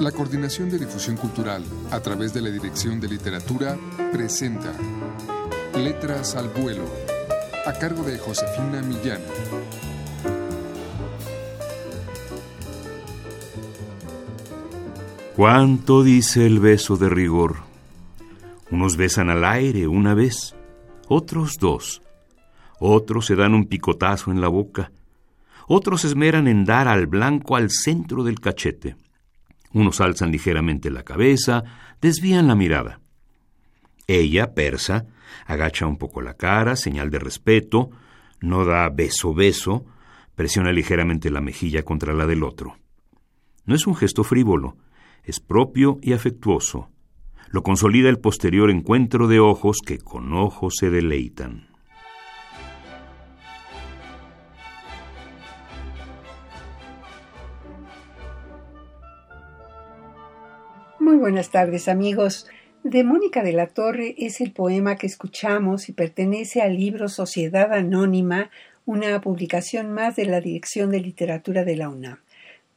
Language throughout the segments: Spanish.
La Coordinación de Difusión Cultural, a través de la Dirección de Literatura, presenta Letras al Vuelo, a cargo de Josefina Millán. ¿Cuánto dice el beso de rigor? Unos besan al aire una vez, otros dos. Otros se dan un picotazo en la boca. Otros esmeran en dar al blanco al centro del cachete. Unos alzan ligeramente la cabeza, desvían la mirada. Ella, persa, agacha un poco la cara, señal de respeto, no da beso beso, presiona ligeramente la mejilla contra la del otro. No es un gesto frívolo, es propio y afectuoso. Lo consolida el posterior encuentro de ojos que con ojos se deleitan. Muy buenas tardes amigos. De Mónica de la Torre es el poema que escuchamos y pertenece al libro Sociedad Anónima, una publicación más de la Dirección de Literatura de la UNAM.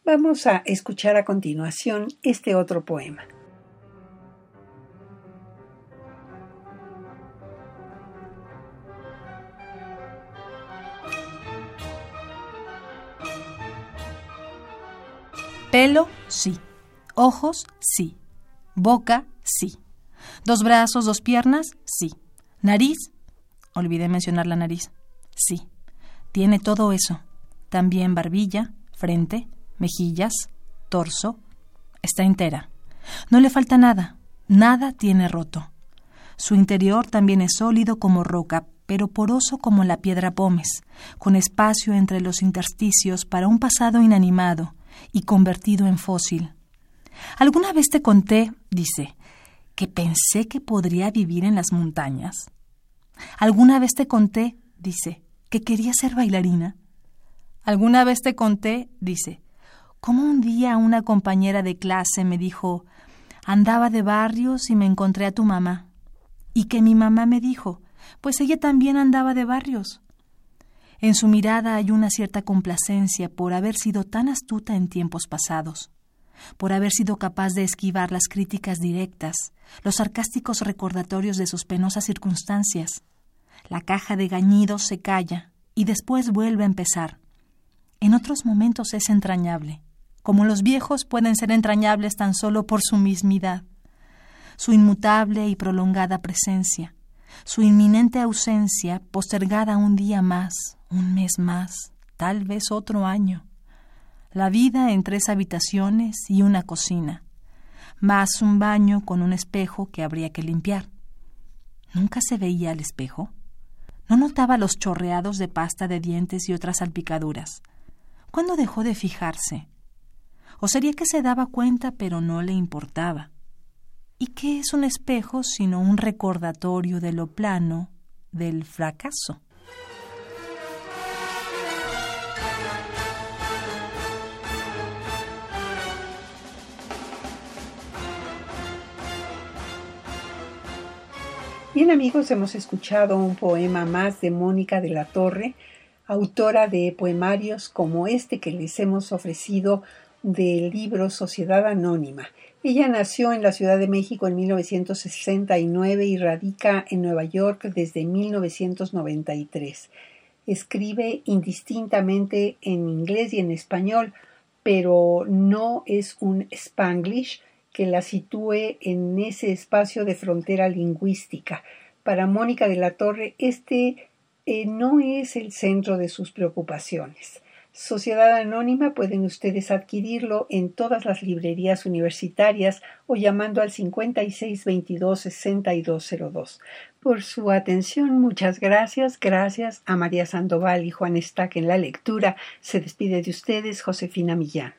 Vamos a escuchar a continuación este otro poema. Pelo, sí. Ojos, sí. Boca, sí. Dos brazos, dos piernas, sí. Nariz, olvidé mencionar la nariz, sí. Tiene todo eso. También barbilla, frente, mejillas, torso. Está entera. No le falta nada. Nada tiene roto. Su interior también es sólido como roca, pero poroso como la piedra pómez, con espacio entre los intersticios para un pasado inanimado y convertido en fósil. Alguna vez te conté, dice, que pensé que podría vivir en las montañas. Alguna vez te conté, dice, que quería ser bailarina. Alguna vez te conté, dice, cómo un día una compañera de clase me dijo, andaba de barrios y me encontré a tu mamá. Y que mi mamá me dijo, pues ella también andaba de barrios. En su mirada hay una cierta complacencia por haber sido tan astuta en tiempos pasados por haber sido capaz de esquivar las críticas directas, los sarcásticos recordatorios de sus penosas circunstancias. La caja de gañidos se calla y después vuelve a empezar. En otros momentos es entrañable, como los viejos pueden ser entrañables tan solo por su mismidad. Su inmutable y prolongada presencia, su inminente ausencia postergada un día más, un mes más, tal vez otro año la vida en tres habitaciones y una cocina, más un baño con un espejo que habría que limpiar. ¿Nunca se veía al espejo? ¿No notaba los chorreados de pasta de dientes y otras salpicaduras? ¿Cuándo dejó de fijarse? ¿O sería que se daba cuenta pero no le importaba? ¿Y qué es un espejo sino un recordatorio de lo plano del fracaso? Bien amigos, hemos escuchado un poema más de Mónica de la Torre, autora de poemarios como este que les hemos ofrecido del libro Sociedad Anónima. Ella nació en la Ciudad de México en 1969 y radica en Nueva York desde 1993. Escribe indistintamente en inglés y en español, pero no es un spanglish, que la sitúe en ese espacio de frontera lingüística. Para Mónica de la Torre, este eh, no es el centro de sus preocupaciones. Sociedad Anónima pueden ustedes adquirirlo en todas las librerías universitarias o llamando al 5622-6202. Por su atención, muchas gracias. Gracias a María Sandoval y Juan Estac en la lectura. Se despide de ustedes Josefina Millán.